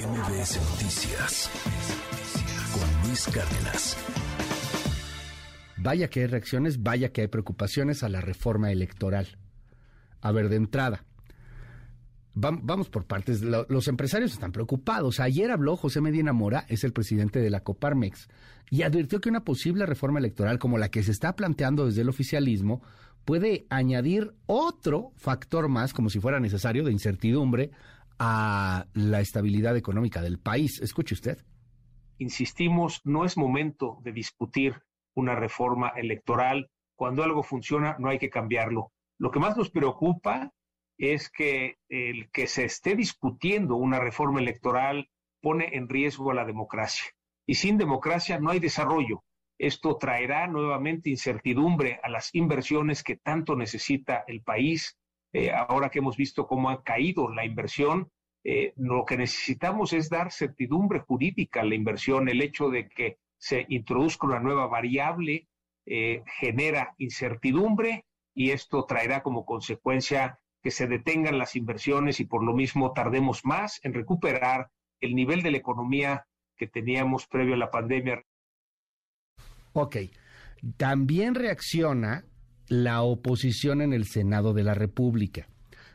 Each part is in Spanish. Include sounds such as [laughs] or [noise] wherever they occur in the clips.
MBS Noticias con Luis Cárdenas. Vaya que hay reacciones, vaya que hay preocupaciones a la reforma electoral. A ver, de entrada, vamos por partes. Los empresarios están preocupados. Ayer habló José Medina Mora, es el presidente de la Coparmex, y advirtió que una posible reforma electoral como la que se está planteando desde el oficialismo puede añadir otro factor más, como si fuera necesario, de incertidumbre a la estabilidad económica del país. Escuche usted. Insistimos, no es momento de discutir una reforma electoral. Cuando algo funciona, no hay que cambiarlo. Lo que más nos preocupa es que el que se esté discutiendo una reforma electoral pone en riesgo a la democracia. Y sin democracia no hay desarrollo. Esto traerá nuevamente incertidumbre a las inversiones que tanto necesita el país. Eh, ahora que hemos visto cómo ha caído la inversión, eh, lo que necesitamos es dar certidumbre jurídica a la inversión. El hecho de que se introduzca una nueva variable eh, genera incertidumbre y esto traerá como consecuencia que se detengan las inversiones y por lo mismo tardemos más en recuperar el nivel de la economía que teníamos previo a la pandemia. Ok, también reacciona la oposición en el Senado de la República.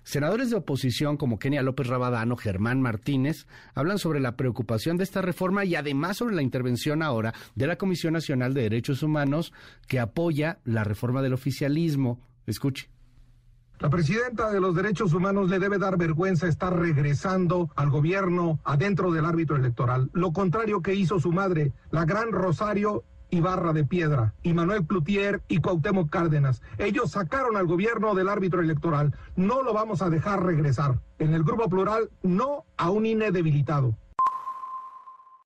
Senadores de oposición como Kenia López Rabadano, Germán Martínez, hablan sobre la preocupación de esta reforma y además sobre la intervención ahora de la Comisión Nacional de Derechos Humanos que apoya la reforma del oficialismo. Escuche. La presidenta de los derechos humanos le debe dar vergüenza estar regresando al gobierno adentro del árbitro electoral. Lo contrario que hizo su madre, la gran Rosario Ibarra de Piedra, y Manuel Plutier y Cuauhtémoc Cárdenas. Ellos sacaron al gobierno del árbitro electoral. No lo vamos a dejar regresar. En el grupo plural, no a un INE debilitado.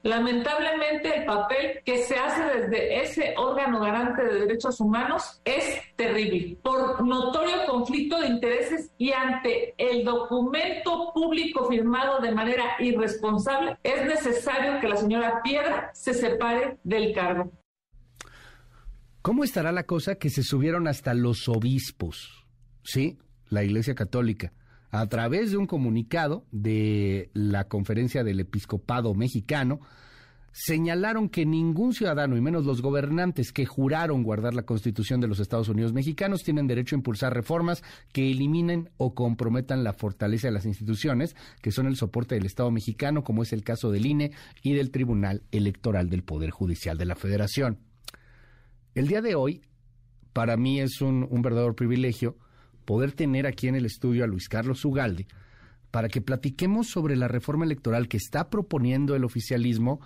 Lamentablemente el papel que se hace desde ese órgano garante de derechos humanos es terrible. Por notorio conflicto de intereses y ante el documento público firmado de manera irresponsable, es necesario que la señora Piedra se separe del cargo. ¿Cómo estará la cosa que se subieron hasta los obispos? Sí, la Iglesia Católica a través de un comunicado de la Conferencia del Episcopado Mexicano, señalaron que ningún ciudadano, y menos los gobernantes que juraron guardar la Constitución de los Estados Unidos mexicanos, tienen derecho a impulsar reformas que eliminen o comprometan la fortaleza de las instituciones, que son el soporte del Estado mexicano, como es el caso del INE y del Tribunal Electoral del Poder Judicial de la Federación. El día de hoy, para mí es un, verdadero privilegio poder tener aquí en el estudio a Luis Carlos Ugalde para que platiquemos sobre la reforma electoral que está proponiendo el oficialismo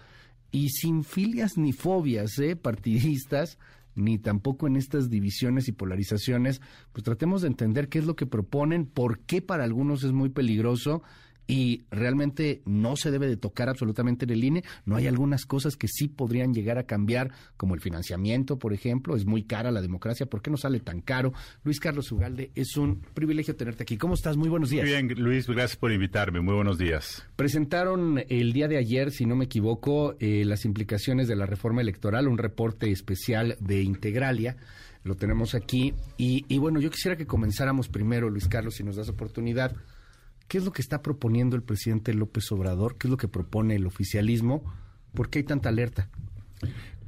y sin filias ni fobias ¿eh? partidistas, ni tampoco en estas divisiones y polarizaciones, pues tratemos de entender qué es lo que proponen, por qué para algunos es muy peligroso y realmente no se debe de tocar absolutamente en el INE. No hay algunas cosas que sí podrían llegar a cambiar, como el financiamiento, por ejemplo. Es muy cara la democracia. ¿Por qué no sale tan caro? Luis Carlos Ugalde, es un privilegio tenerte aquí. ¿Cómo estás? Muy buenos días. Muy bien, Luis, gracias por invitarme. Muy buenos días. Presentaron el día de ayer, si no me equivoco, eh, las implicaciones de la reforma electoral, un reporte especial de Integralia. Lo tenemos aquí. Y, y bueno, yo quisiera que comenzáramos primero, Luis Carlos, si nos das oportunidad ¿Qué es lo que está proponiendo el presidente López Obrador? ¿Qué es lo que propone el oficialismo? ¿Por qué hay tanta alerta?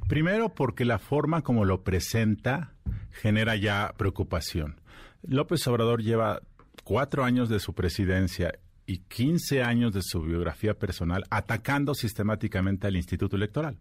Primero porque la forma como lo presenta genera ya preocupación. López Obrador lleva cuatro años de su presidencia y 15 años de su biografía personal atacando sistemáticamente al Instituto Electoral.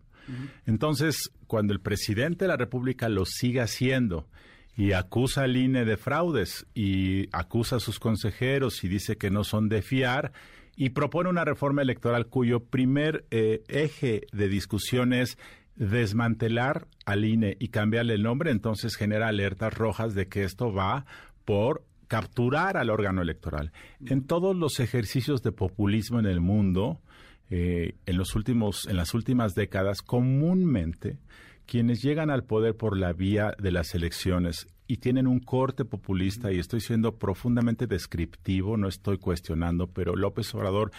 Entonces, cuando el presidente de la República lo sigue haciendo y acusa al INE de fraudes y acusa a sus consejeros y dice que no son de fiar y propone una reforma electoral cuyo primer eh, eje de discusión es desmantelar al INE y cambiarle el nombre, entonces genera alertas rojas de que esto va por capturar al órgano electoral. En todos los ejercicios de populismo en el mundo, eh, en los últimos, en las últimas décadas, comúnmente quienes llegan al poder por la vía de las elecciones y tienen un corte populista, y estoy siendo profundamente descriptivo, no estoy cuestionando, pero López Obrador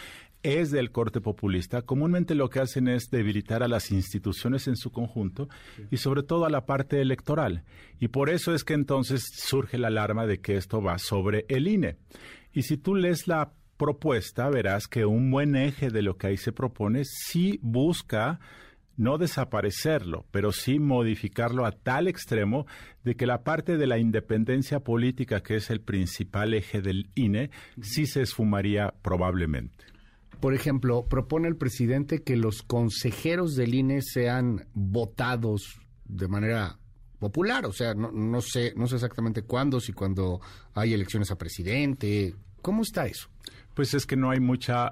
es del corte populista, comúnmente lo que hacen es debilitar a las instituciones en su conjunto y sobre todo a la parte electoral. Y por eso es que entonces surge la alarma de que esto va sobre el INE. Y si tú lees la propuesta, verás que un buen eje de lo que ahí se propone sí busca no desaparecerlo, pero sí modificarlo a tal extremo de que la parte de la independencia política, que es el principal eje del INE, sí se esfumaría probablemente. Por ejemplo, propone el presidente que los consejeros del INE sean votados de manera popular, o sea, no, no sé, no sé exactamente cuándo, si cuando hay elecciones a presidente, ¿cómo está eso? Pues es que no hay mucha,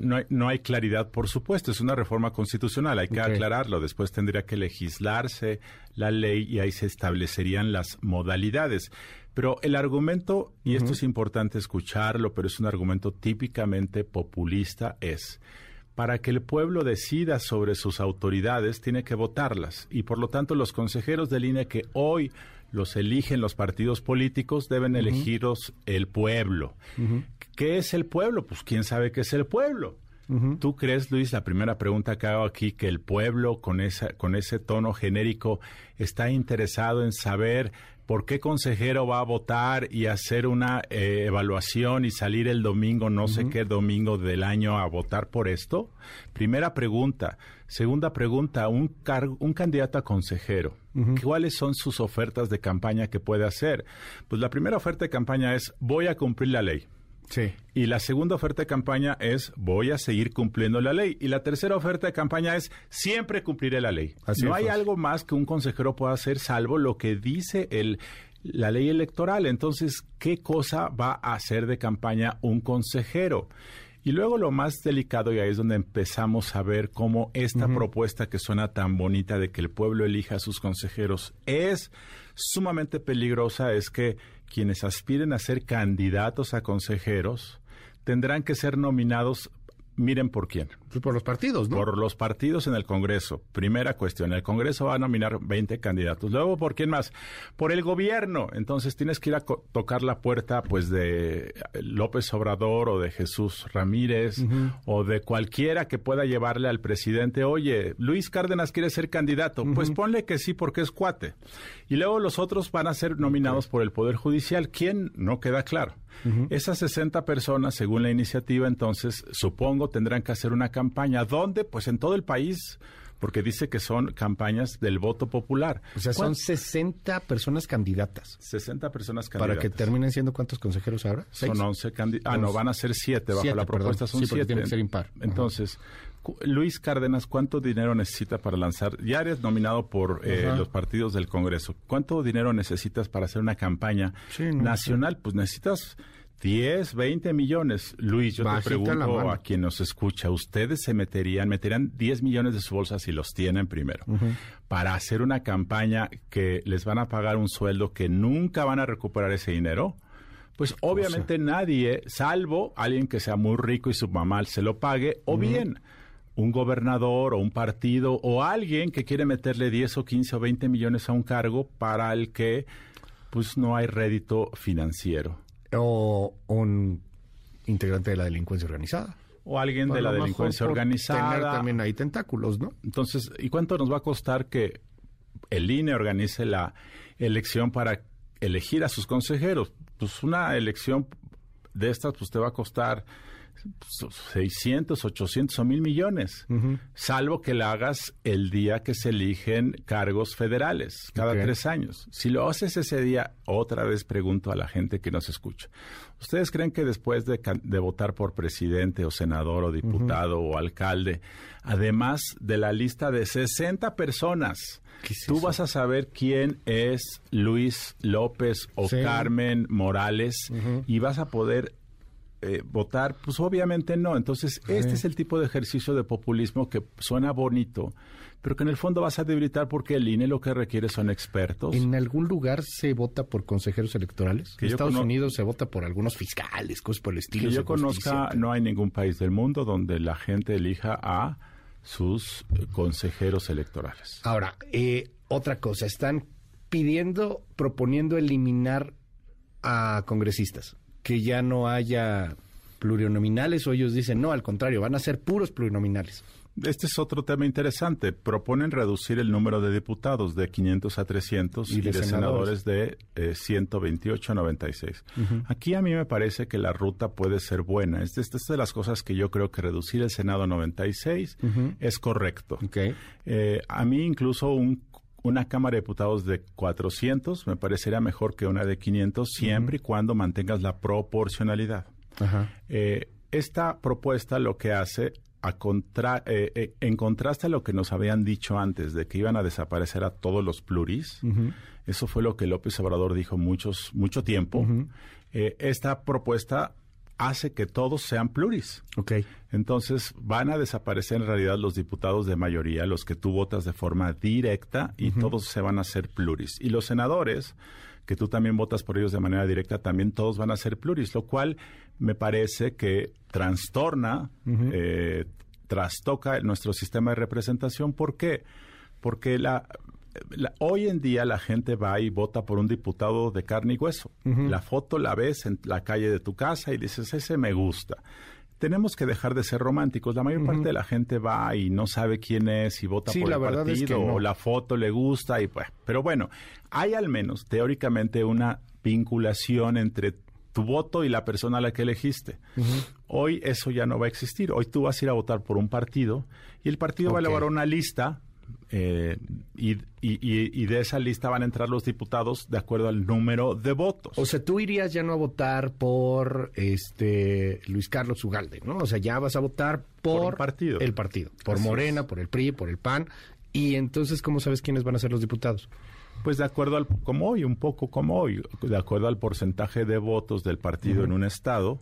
no, hay, no, hay, claridad, por supuesto, es una reforma constitucional, hay que aclararlo, después tendría que legislarse la ley y ahí se establecerían las modalidades. Pero el argumento, y esto es importante escucharlo, pero es un argumento típicamente populista, es, para que el pueblo decida sobre sus autoridades, tiene que votarlas. Y por lo tanto, los consejeros del INE que hoy los eligen los partidos políticos, deben elegirlos el pueblo. ¿Qué es el pueblo? Pues quién sabe qué es el pueblo. ¿Tú crees, Luis, la primera pregunta que hago aquí, que el pueblo con, esa, con ese tono genérico está interesado en saber por qué consejero va a votar y hacer una eh, evaluación y salir el domingo, no sé qué domingo del año, a votar por esto? Primera pregunta. Segunda pregunta, un, un candidato a consejero, ¿cuáles son sus ofertas de campaña que puede hacer? Pues la primera oferta de campaña es voy a cumplir la ley. Sí. Y la segunda oferta de campaña es voy a seguir cumpliendo la ley. Y la tercera oferta de campaña es siempre cumpliré la ley. no hay algo más que un consejero pueda hacer salvo lo que dice el, la ley electoral. Entonces, ¿qué cosa va a hacer de campaña un consejero? Y luego lo más delicado, y ahí es donde empezamos a ver cómo esta propuesta que suena tan bonita de que el pueblo elija a sus consejeros es sumamente peligrosa, es que quienes aspiren a ser candidatos a consejeros tendrán que ser nominados miren por quién. Pues por los partidos, ¿no? Por los partidos en el Congreso. Primera cuestión, el Congreso va a nominar 20 candidatos. Luego, ¿por quién más? Por el gobierno. Entonces tienes que ir a tocar la puerta, pues, de López Obrador o de Jesús Ramírez o de cualquiera que pueda llevarle al presidente, oye, Luis Cárdenas quiere ser candidato. Pues ponle que sí porque es cuate. Y luego los otros van a ser nominados por el Poder Judicial. ¿Quién? No queda claro. Esas 60 personas, según la iniciativa, entonces, supongo, tendrán que hacer una campaña. ¿Dónde? Pues en todo el país porque dice que son campañas del voto popular. O sea, son 60 personas candidatas. 60 personas candidatas. Para que terminen siendo cuántos consejeros ahora? Son 11 candidatos. Ah, no, van a ser 7 bajo la propuesta, son 7. tiene que ser impar. Entonces, Luis Cárdenas, ¿cuánto dinero necesita para lanzar? Ya eres nominado por eh, los partidos del Congreso. ¿Cuánto dinero necesitas para hacer una campaña nacional? Pues necesitas 10, 20 millones. Luis, yo te pregunto a quien nos escucha, ¿ustedes se meterían, meterían 10 millones de su bolsa si los tienen primero, para hacer una campaña que les van a pagar un sueldo que nunca van a recuperar ese dinero? Pues obviamente nadie, salvo alguien que sea muy rico y su mamá se lo pague, o bien un gobernador o un partido o alguien que quiere meterle 10 o 15 o 20 millones a un cargo para el que pues no hay rédito financiero o un integrante de la delincuencia organizada. O alguien de la delincuencia organizada. Tener también hay tentáculos, ¿no? Entonces, ¿y cuánto nos va a costar que el INE organice la elección para elegir a sus consejeros? Pues una elección de estas, pues te va a costar 600, 800 o mil millones, salvo que la hagas el día que se eligen cargos federales, cada tres años. Si lo haces ese día, otra vez pregunto a la gente que nos escucha. ¿Ustedes creen que después de, votar por presidente o senador o diputado o alcalde, además de la lista de 60 personas, tú vas a saber quién es Luis López o Carmen Morales y vas a poder eh, votar? Pues obviamente no. Entonces, este es el tipo de ejercicio de populismo que suena bonito, pero que en el fondo vas a debilitar porque el INE lo que requiere son expertos. ¿En algún lugar se vota por consejeros electorales? en Estados Unidos se vota por algunos fiscales, cosas por el estilo. Que yo conozca, no hay ningún país del mundo donde la gente elija a sus eh, consejeros electorales. Ahora, eh, otra cosa, están pidiendo, proponiendo eliminar a congresistas que ya no haya plurinominales o ellos dicen, no, al contrario, van a ser puros plurinominales. Este es otro tema interesante. Proponen reducir el número de diputados de 500 a 300 y, de, senadores, de 128 a 96. Aquí a mí me parece que la ruta puede ser buena. Esta es de las cosas que yo creo que reducir el Senado a 96 es correcto. Eh, a mí incluso una Cámara de Diputados de 400 me parecería mejor que una de 500 siempre y cuando mantengas la proporcionalidad. Eh, esta propuesta lo que hace a contra, eh, eh, en contraste a lo que nos habían dicho antes de que iban a desaparecer a todos los pluris, eso fue lo que López Obrador dijo muchos, mucho tiempo, esta propuesta hace que todos sean pluris. Okay. Entonces van a desaparecer en realidad los diputados de mayoría, los que tú votas de forma directa y todos se van a ser pluris. Y los senadores, que tú también votas por ellos de manera directa, también todos van a ser pluris, lo cual me parece que trastorna, eh, trastoca nuestro sistema de representación. ¿Por qué? Porque la, hoy en día la gente va y vota por un diputado de carne y hueso. La foto la ves en la calle de tu casa y dices, ese me gusta. Tenemos que dejar de ser románticos. La mayor parte de la gente va y no sabe quién es y vota por el partido o la foto le gusta y pues. Pero bueno, hay al menos teóricamente una vinculación entre tu voto y la persona a la que elegiste. Hoy eso ya no va a existir. Hoy tú vas a ir a votar por un partido y el partido va a elaborar una lista eh, y, y, de esa lista van a entrar los diputados de acuerdo al número de votos. O sea, tú irías ya no a votar por este Luis Carlos Ugalde, ¿no? O sea, ya vas a votar por, partido. el partido, por Morena, por el PRI, por el PAN. Y entonces, ¿cómo sabes quiénes van a ser los diputados? Pues de acuerdo al, como hoy, un poco como hoy, de acuerdo al porcentaje de votos del partido en un estado,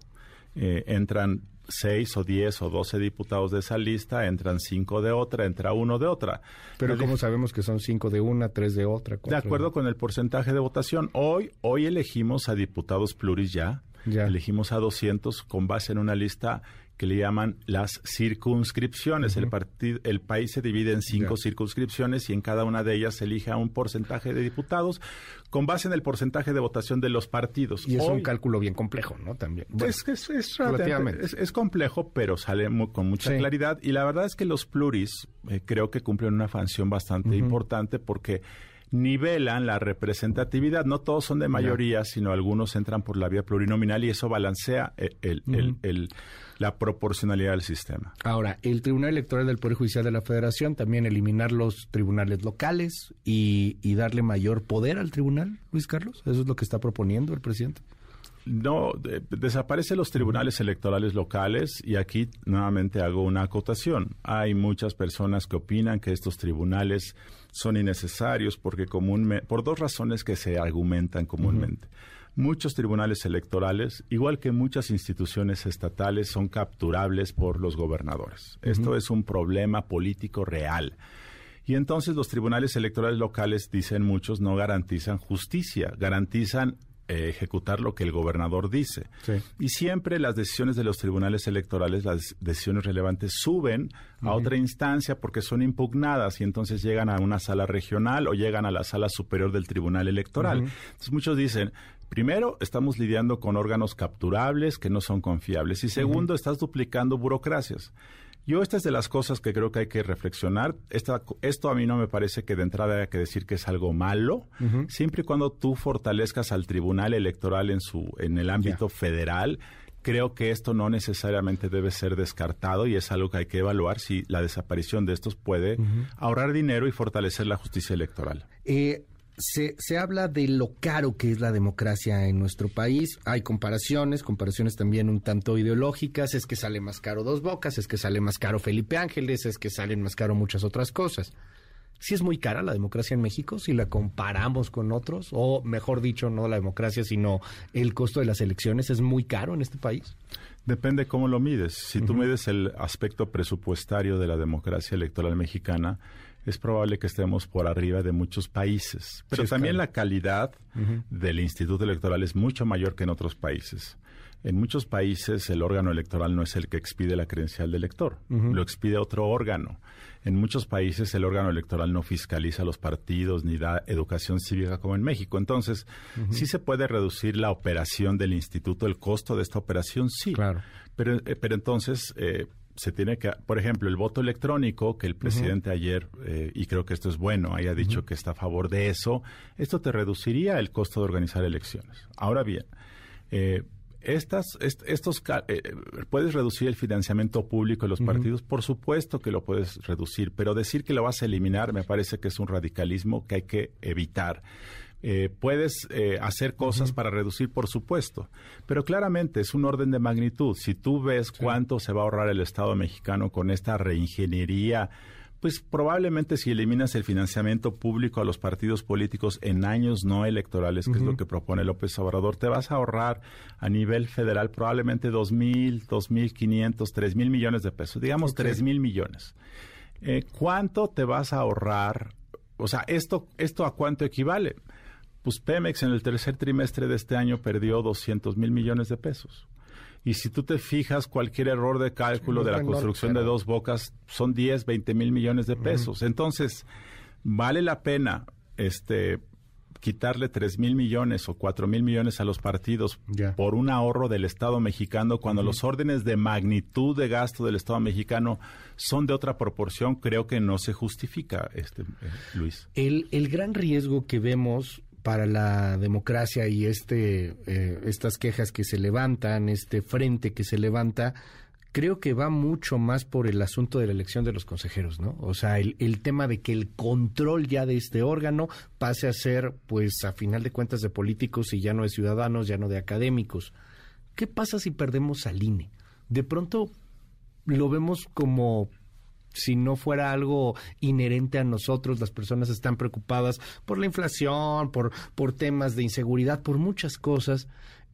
eh, entran seis o diez o doce diputados de esa lista, entran cinco de otra, entra uno de otra. Pero ¿cómo sabemos que son cinco de una, tres de otra? De acuerdo con el porcentaje de votación. Hoy, hoy elegimos a diputados pluris ya, ya. elegimos a 200 con base en una lista que le llaman las circunscripciones. el, partido, el país se divide en cinco circunscripciones y en cada una de ellas se elige a un porcentaje de diputados con base en el porcentaje de votación de los partidos. Y es un cálculo bien complejo, ¿no? También. es, es, es, complejo, pero sale con mucha claridad. Y la verdad es que los pluris eh, creo que cumplen una función bastante importante porque nivelan la representatividad. No todos son de mayoría, sino algunos entran por la vía plurinominal y eso balancea el, el, el la proporcionalidad del sistema. Ahora, el Tribunal Electoral del Poder Judicial de la Federación también eliminar los tribunales locales y, darle mayor poder al tribunal, Luis Carlos. ¿Eso es lo que está proponiendo el presidente? No, desaparecen los tribunales electorales locales y aquí nuevamente hago una acotación. Hay muchas personas que opinan que estos tribunales son innecesarios porque comúnmente, por dos razones que se argumentan comúnmente. Muchos tribunales electorales, igual que muchas instituciones estatales, son capturables por los gobernadores. Esto es un problema político real. Y entonces los tribunales electorales locales, dicen muchos, no garantizan justicia, garantizan eh, ejecutar lo que el gobernador dice. Y siempre las decisiones de los tribunales electorales, las decisiones relevantes, suben a otra instancia porque son impugnadas y entonces llegan a una sala regional o llegan a la sala superior del tribunal electoral. Entonces muchos dicen, Primero, estamos lidiando con órganos capturables que no son confiables. Y segundo, estás duplicando burocracias. Yo esta es de las cosas que creo que hay que reflexionar. esto a mí no me parece que de entrada haya que decir que es algo malo, siempre y cuando tú fortalezcas al Tribunal Electoral en su en el ámbito federal. Creo que esto no necesariamente debe ser descartado y es algo que hay que evaluar si la desaparición de estos puede ahorrar dinero y fortalecer la justicia electoral. Eh, se, se, habla de lo caro que es la democracia en nuestro país. Hay comparaciones, comparaciones también un tanto ideológicas. Es que sale más caro Dos Bocas, es que sale más caro Felipe Ángeles, es que salen más caro muchas otras cosas. ¿Sí es muy cara la democracia en México si la comparamos con otros? O mejor dicho, no la democracia, sino el costo de las elecciones es muy caro en este país. Depende cómo lo mides. Si tú mides el aspecto presupuestario de la democracia electoral mexicana, es probable que estemos por arriba de muchos países. Pero también la calidad del Instituto Electoral es mucho mayor que en otros países. En muchos países el órgano electoral no es el que expide la credencial del elector, lo expide otro órgano. En muchos países el órgano electoral no fiscaliza los partidos ni da educación cívica como en México. Entonces, sí se puede reducir la operación del instituto, el costo de esta operación, sí. Claro. Pero, eh, pero entonces eh, se tiene que, por ejemplo, el voto electrónico, que el presidente ayer, eh, y creo que esto es bueno, haya dicho que está a favor de eso, esto te reduciría el costo de organizar elecciones. Ahora bien, eh, estas, estos, eh, ¿Puedes reducir el financiamiento público de los partidos? Por supuesto que lo puedes reducir, pero decir que lo vas a eliminar me parece que es un radicalismo que hay que evitar. Eh, puedes eh, hacer cosas para reducir, por supuesto, pero claramente es un orden de magnitud. Si tú ves cuánto se va a ahorrar el Estado mexicano con esta reingeniería, pues probablemente si eliminas el financiamiento público a los partidos políticos en años no electorales, que es lo que propone López Obrador, te vas a ahorrar a nivel federal probablemente dos mil, dos mil quinientos, tres mil millones de pesos, digamos tres mil millones. Eh, ¿Cuánto te vas a ahorrar? O sea, esto, ¿esto a cuánto equivale? Pues Pemex en el tercer trimestre de este año perdió 200 mil millones de pesos. Y si tú te fijas, cualquier error de cálculo de la construcción de dos bocas son 10, 20 mil millones de pesos. Entonces, vale la pena este quitarle 3 mil millones o 4 mil millones a los partidos por un ahorro del Estado mexicano cuando los órdenes de magnitud de gasto del Estado mexicano son de otra proporción, creo que no se justifica, este eh, Luis. El, el gran riesgo que vemos para la democracia y este eh, estas quejas que se levantan, este frente que se levanta, creo que va mucho más por el asunto de la elección de los consejeros, ¿no? O sea, el, el, tema de que el control ya de este órgano pase a ser, pues, a final de cuentas, de políticos y ya no de ciudadanos, ya no de académicos. ¿Qué pasa si perdemos al INE? De pronto lo vemos como si no fuera algo inherente a nosotros, las personas están preocupadas por la inflación, por, por temas de inseguridad, por muchas cosas.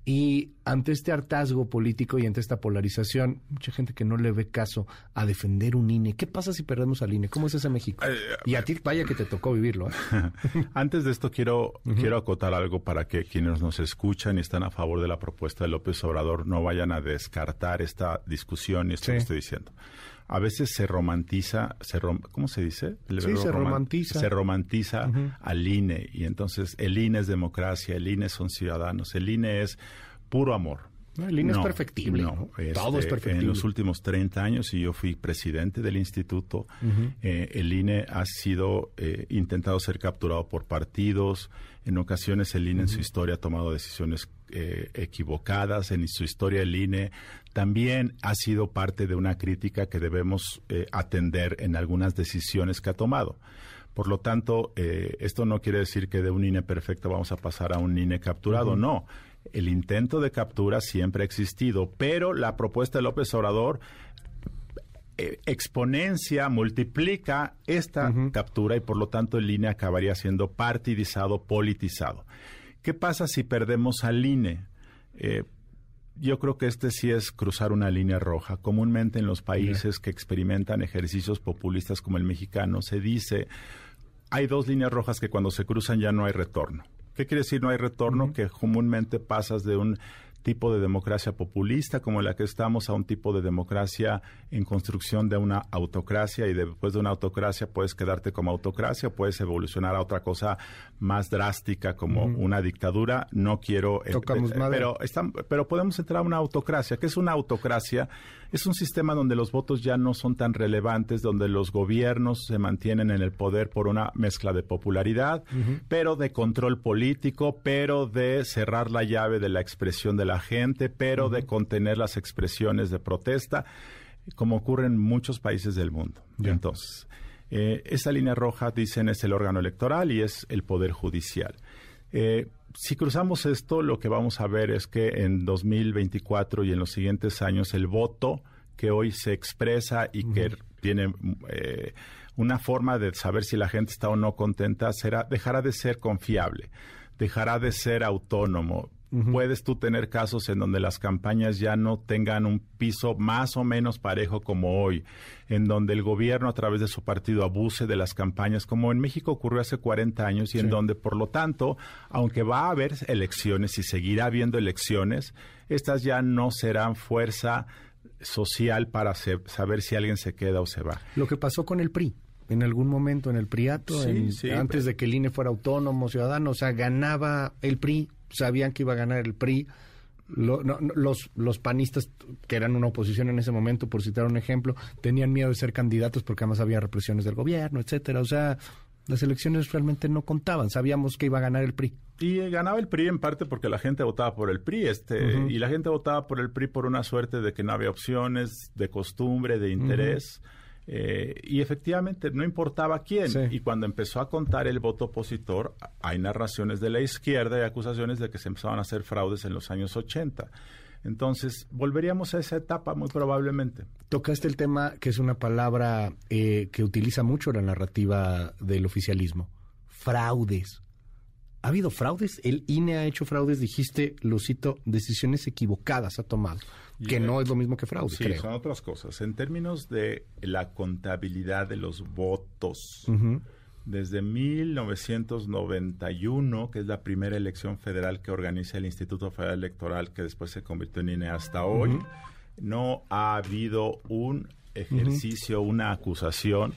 Y ante este hartazgo político y ante esta polarización, mucha gente que no le ve caso a defender un INE. ¿Qué pasa si perdemos al INE? ¿Cómo es ese México? Y a ti, vaya que te tocó vivirlo. ¿eh? [laughs] Antes de esto, quiero, quiero acotar algo para que quienes nos escuchan y están a favor de la propuesta de López Obrador no vayan a descartar esta discusión y esto que estoy diciendo a veces se romantiza, se ¿cómo se dice? sí, se romantiza. Se romantiza al INE y entonces el INE es democracia, el INE son ciudadanos, el INE es puro amor. el INE es perfectible. No, todo es este, perfectible. En los últimos 30 años, y yo fui presidente del instituto, eh, el INE ha sido eh, intentado ser capturado por partidos. En ocasiones el INE en su historia ha tomado decisiones eh, equivocadas. En su historia el INE también ha sido parte de una crítica que debemos eh, atender en algunas decisiones que ha tomado. Por lo tanto, eh, esto no quiere decir que de un INE perfecto vamos a pasar a un INE capturado, no. El intento de captura siempre ha existido, pero la propuesta de López Obrador exponencia, multiplica esta captura y por lo tanto el INE acabaría siendo partidizado, politizado. ¿Qué pasa si perdemos al INE? yo creo que este sí es cruzar una línea roja. Comúnmente en los países que experimentan ejercicios populistas como el mexicano se dice hay dos líneas rojas que cuando se cruzan ya no hay retorno. ¿Qué quiere decir no hay retorno? Que comúnmente pasas de un tipo de democracia populista como la que estamos a un tipo de democracia en construcción de una autocracia y después de una autocracia puedes quedarte como autocracia, puedes evolucionar a otra cosa más drástica como una dictadura. No quiero... Eh, Tocamos eh, pero, pero podemos entrar a una autocracia. ¿Qué es una autocracia? Es un sistema donde los votos ya no son tan relevantes, donde los gobiernos se mantienen en el poder por una mezcla de popularidad, pero de control político, pero de cerrar la llave de la expresión de la gente, pero de contener las expresiones de protesta, como ocurre en muchos países del mundo. Entonces, eh, esa línea roja, dicen, es el órgano electoral y es el poder judicial. Eh, si cruzamos esto, lo que vamos a ver es que en 2024 y en los siguientes años el voto que hoy se expresa y que tiene eh, una forma de saber si la gente está o no contenta será dejará de ser confiable, dejará de ser autónomo, puedes tú tener casos en donde las campañas ya no tengan un piso más o menos parejo como hoy, en donde el gobierno a través de su partido abuse de las campañas, como en México ocurrió hace 40 años, y en donde, por lo tanto, aunque va a haber elecciones y seguirá habiendo elecciones, estas ya no serán fuerza social para saber si alguien se queda o se va. Lo que pasó con el PRI en algún momento en el PRIATO, antes de que el INE fuera autónomo, ciudadano, o sea, ganaba el PRI, sabían que iba a ganar el PRI. los, los panistas, que eran una oposición en ese momento, por citar un ejemplo, tenían miedo de ser candidatos porque además había represiones del gobierno, etcétera. O sea, las elecciones realmente no contaban, sabíamos que iba a ganar el PRI. Y ganaba el PRI en parte porque la gente votaba por el PRI, este, y la gente votaba por el PRI por una suerte de que no había opciones, de costumbre, de interés. Eh, y efectivamente no importaba quién. Y cuando empezó a contar el voto opositor, hay narraciones de la izquierda y acusaciones de que se empezaban a hacer fraudes en los años 80. Entonces, volveríamos a esa etapa muy probablemente. Tocaste el tema que es una palabra eh, que utiliza mucho la narrativa del oficialismo. Fraudes. ¿Ha habido fraudes? El INE ha hecho fraudes, dijiste, lo cito, decisiones equivocadas ha tomado que no es lo mismo que fraude. Sí, son otras cosas. En términos de la contabilidad de los votos, desde 1991, que es la primera elección federal que organiza el Instituto Federal Electoral, que después se convirtió en INE hasta hoy, no ha habido un ejercicio, una acusación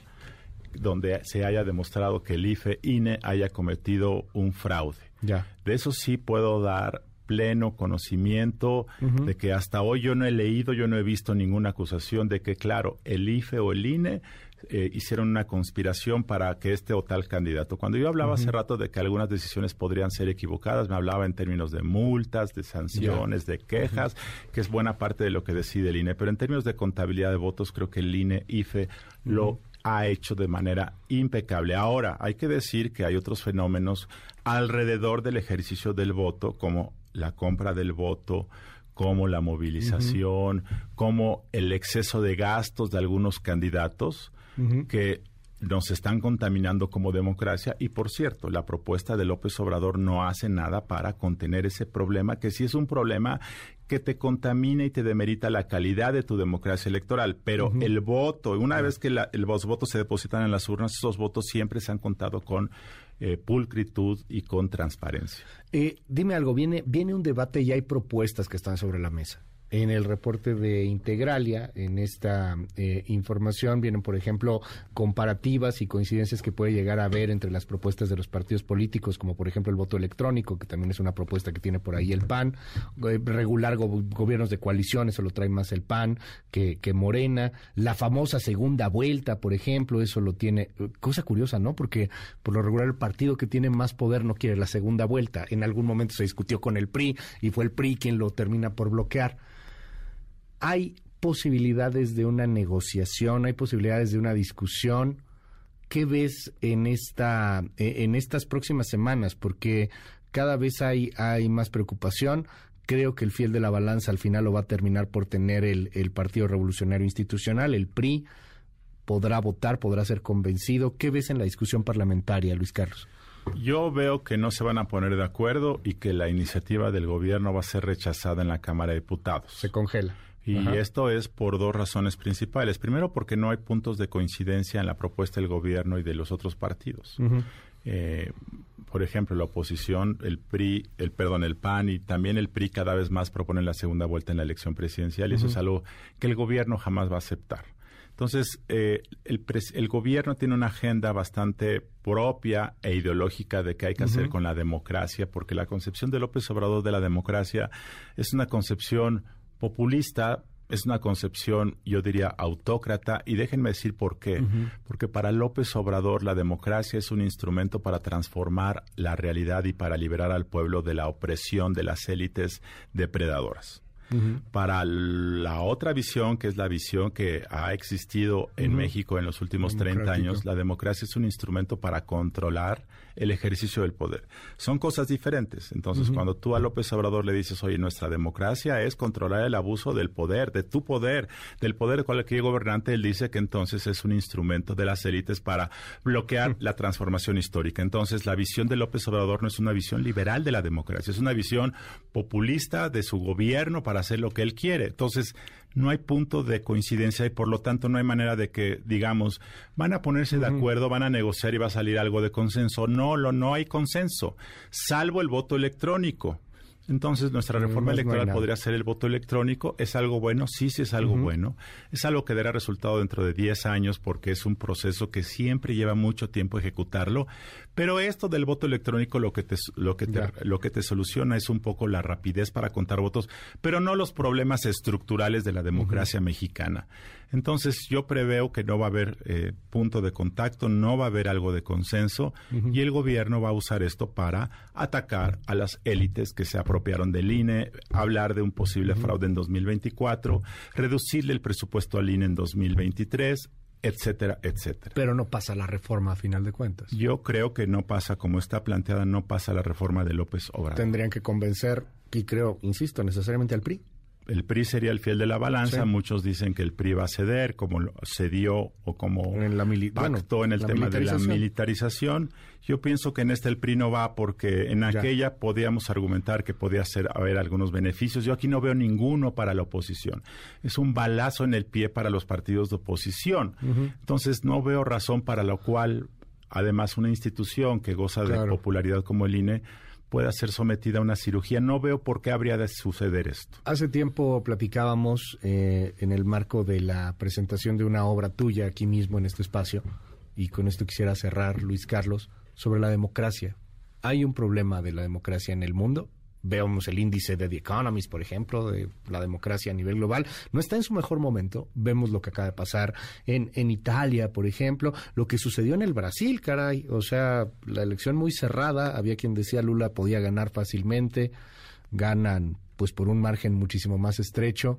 donde se haya demostrado que el IFE INE haya cometido un fraude. Ya. De eso sí puedo dar pleno conocimiento de que hasta hoy yo no he leído, yo no he visto ninguna acusación de que, claro, el IFE o el INE eh, hicieron una conspiración para que este o tal candidato. Cuando yo hablaba hace rato de que algunas decisiones podrían ser equivocadas, me hablaba en términos de multas, de sanciones, de quejas, que es buena parte de lo que decide el INE. Pero en términos de contabilidad de votos, creo que el INE, IFE, lo ha hecho de manera impecable. Ahora, hay que decir que hay otros fenómenos alrededor del ejercicio del voto, como la compra del voto, como la movilización, como el exceso de gastos de algunos candidatos que nos están contaminando como democracia y por cierto, la propuesta de López Obrador no hace nada para contener ese problema, que sí es un problema que te contamina y te demerita la calidad de tu democracia electoral, pero el voto, una vez que los votos se depositan en las urnas, esos votos siempre se han contado con eh, pulcritud y con transparencia. Eh, dime algo, viene, viene un debate y hay propuestas que están sobre la mesa en el reporte de Integralia, en esta eh, información, vienen, por ejemplo, comparativas y coincidencias que puede llegar a haber entre las propuestas de los partidos políticos, como por ejemplo el voto electrónico, que también es una propuesta que tiene por ahí el PAN, eh, regular gobiernos de coalición, eso lo trae más el PAN que, que Morena, la famosa segunda vuelta, por ejemplo, eso lo tiene, cosa curiosa, ¿no? Porque por lo regular el partido que tiene más poder no quiere la segunda vuelta. En algún momento se discutió con el PRI y fue el PRI quien lo termina por bloquear hay posibilidades de una negociación, hay posibilidades de una discusión. ¿Qué ves en esta e, en estas próximas semanas? Porque cada vez hay hay más preocupación. Creo que el fiel de la balanza al final lo va a terminar por tener el, el Partido Revolucionario Institucional, el PRI. Podrá votar, podrá ser convencido. ¿Qué ves en la discusión parlamentaria, Luis Carlos? Yo veo que no se van a poner de acuerdo y que la iniciativa del gobierno va a ser rechazada en la Cámara de Diputados. Se congela. Y esto es por dos razones principales. Primero, porque no hay puntos de coincidencia en la propuesta del gobierno y de los otros partidos. Eh, por ejemplo, la oposición, el PRI, el perdón, el PAN y también el PRI cada vez más proponen la segunda vuelta en la elección presidencial y eso es algo que el gobierno jamás va a aceptar. Entonces, eh, el, el, gobierno tiene una agenda bastante propia e ideológica de qué hay que hacer con la democracia, porque la concepción de López Obrador de la democracia es una concepción populista es una concepción, yo diría, autócrata, y déjenme decir por qué. Porque para López Obrador la democracia es un instrumento para transformar la realidad y para liberar al pueblo de la opresión de las élites depredadoras. Para la otra visión, que es la visión que ha existido en México en los últimos 30 años, la democracia es un instrumento para controlar el ejercicio del poder. Son cosas diferentes. Entonces, cuando tú a López Obrador le dices, oye, nuestra democracia es controlar el abuso del poder, de tu poder, del poder de cualquier gobernante, él dice que entonces es un instrumento de las élites para bloquear la transformación histórica. Entonces, la visión de López Obrador no es una visión liberal de la democracia, es una visión populista de su gobierno para hacer lo que él quiere. Entonces, no hay punto de coincidencia y por lo tanto no hay manera de que, digamos, van a ponerse de acuerdo, van a negociar y va a salir algo de consenso. No, lo, no hay consenso, salvo el voto electrónico. Entonces, nuestra reforma electoral podría ser el voto electrónico. ¿Es algo bueno? Sí, sí es algo bueno. Es algo que dará resultado dentro de 10 años porque es un proceso que siempre lleva mucho tiempo ejecutarlo. Pero esto del voto electrónico lo que te, lo que lo que te soluciona es un poco la rapidez para contar votos, pero no los problemas estructurales de la democracia mexicana. Entonces yo preveo que no va a haber eh, punto de contacto, no va a haber algo de consenso y el gobierno va a usar esto para atacar a las élites que se apropiaron del INE, hablar de un posible fraude en 2024, reducirle el presupuesto al INE en 2023, etcétera, etcétera. Pero no pasa la reforma a final de cuentas. Yo creo que no pasa como está planteada, no pasa la reforma de López Obrador. Tendrían que convencer, y creo, insisto, necesariamente al PRI el PRI sería el fiel de la balanza. Muchos dicen que el PRI va a ceder, como cedió o como en la pactó en el tema de la militarización. Yo pienso que en este el PRI no va porque en aquella podíamos argumentar que podía ser, haber algunos beneficios. Yo aquí no veo ninguno para la oposición. Es un balazo en el pie para los partidos de oposición. Entonces no veo razón para lo cual, además, una institución que goza de popularidad como el INE pueda ser sometida a una cirugía. No veo por qué habría de suceder esto. Hace tiempo platicábamos eh, en el marco de la presentación de una obra tuya aquí mismo en este espacio, y con esto quisiera cerrar, Luis Carlos, sobre la democracia. ¿Hay un problema de la democracia en el mundo? Veamos el índice de The Economist, por ejemplo, de la democracia a nivel global, no está en su mejor momento. Vemos lo que acaba de pasar en, en Italia, por ejemplo, lo que sucedió en el Brasil, caray. O sea, la elección muy cerrada, había quien decía Lula podía ganar fácilmente, ganan pues por un margen muchísimo más estrecho.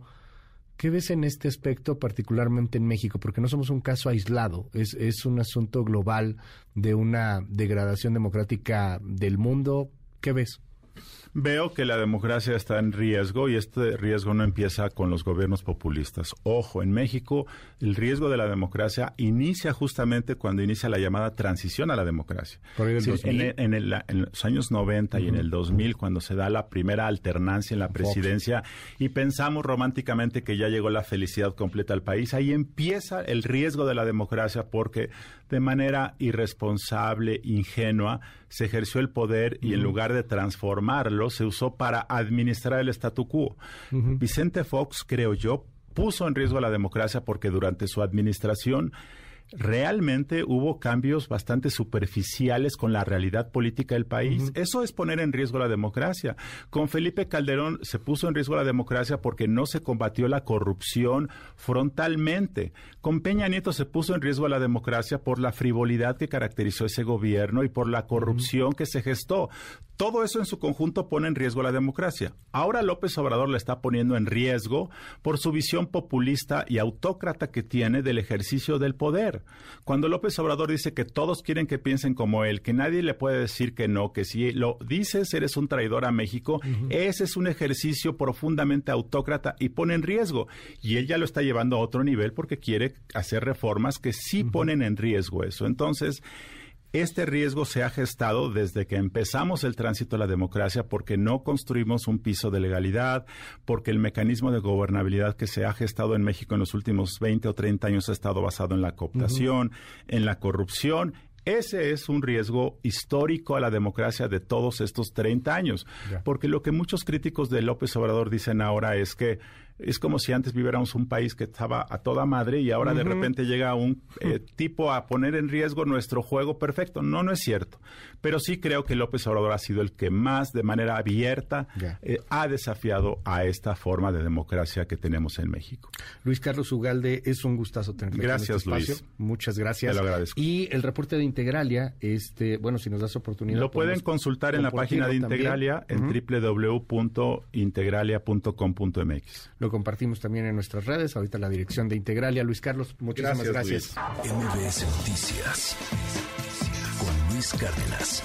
¿Qué ves en este aspecto, particularmente en México? Porque no somos un caso aislado, es, es un asunto global de una degradación democrática del mundo. ¿Qué ves? Veo que la democracia está en riesgo y este riesgo no empieza con los gobiernos populistas. Ojo, en México el riesgo de la democracia inicia justamente cuando inicia la llamada transición a la democracia. en, los años 90 y en el 2000, cuando se da la primera alternancia en la presidencia y pensamos románticamente que ya llegó la felicidad completa al país, ahí empieza el riesgo de la democracia porque de manera irresponsable, ingenua, se ejerció el poder y en lugar de se usó para administrar el statu quo. Vicente Fox, creo yo, puso en riesgo la democracia porque durante su administración realmente hubo cambios bastante superficiales con la realidad política del país. Eso es poner en riesgo la democracia. Con Felipe Calderón se puso en riesgo la democracia porque no se combatió la corrupción frontalmente. Con Peña Nieto se puso en riesgo la democracia por la frivolidad que caracterizó ese gobierno y por la corrupción que se gestó. Todo eso en su conjunto pone en riesgo la democracia. Ahora López Obrador la está poniendo en riesgo por su visión populista y autócrata que tiene del ejercicio del poder. Cuando López Obrador dice que todos quieren que piensen como él, que nadie le puede decir que no, que si lo dices eres un traidor a México, ese es un ejercicio profundamente autócrata y pone en riesgo. Y él ya lo está llevando a otro nivel porque quiere hacer reformas que sí ponen en riesgo eso. Entonces, este riesgo se ha gestado desde que empezamos el tránsito a la democracia porque no construimos un piso de legalidad, porque el mecanismo de gobernabilidad que se ha gestado en México en los últimos 20 o 30 años ha estado basado en la cooptación, en la corrupción. Ese es un riesgo histórico a la democracia de todos estos 30 años, porque lo que muchos críticos de López Obrador dicen ahora es que es como si antes viviéramos un país que estaba a toda madre y ahora de repente llega un eh, [laughs] tipo a poner en riesgo nuestro juego perfecto. No, no es cierto. Pero sí creo que López Obrador ha sido el que más de manera abierta eh, ha desafiado a esta forma de democracia que tenemos en México. Luis Carlos Ugalde, es un gustazo tenerlo Gracias, en este Luis. Muchas gracias. Te lo agradezco. Y el reporte de Integralia, este, bueno, si nos das oportunidad. Lo pueden consultar en la página de Integralia en www.integralia.com.mx. Lo compartimos también en nuestras redes. Ahorita la dirección de Integralia. Luis Carlos, muchísimas gracias. gracias. MBS Noticias con Luis Cárdenas.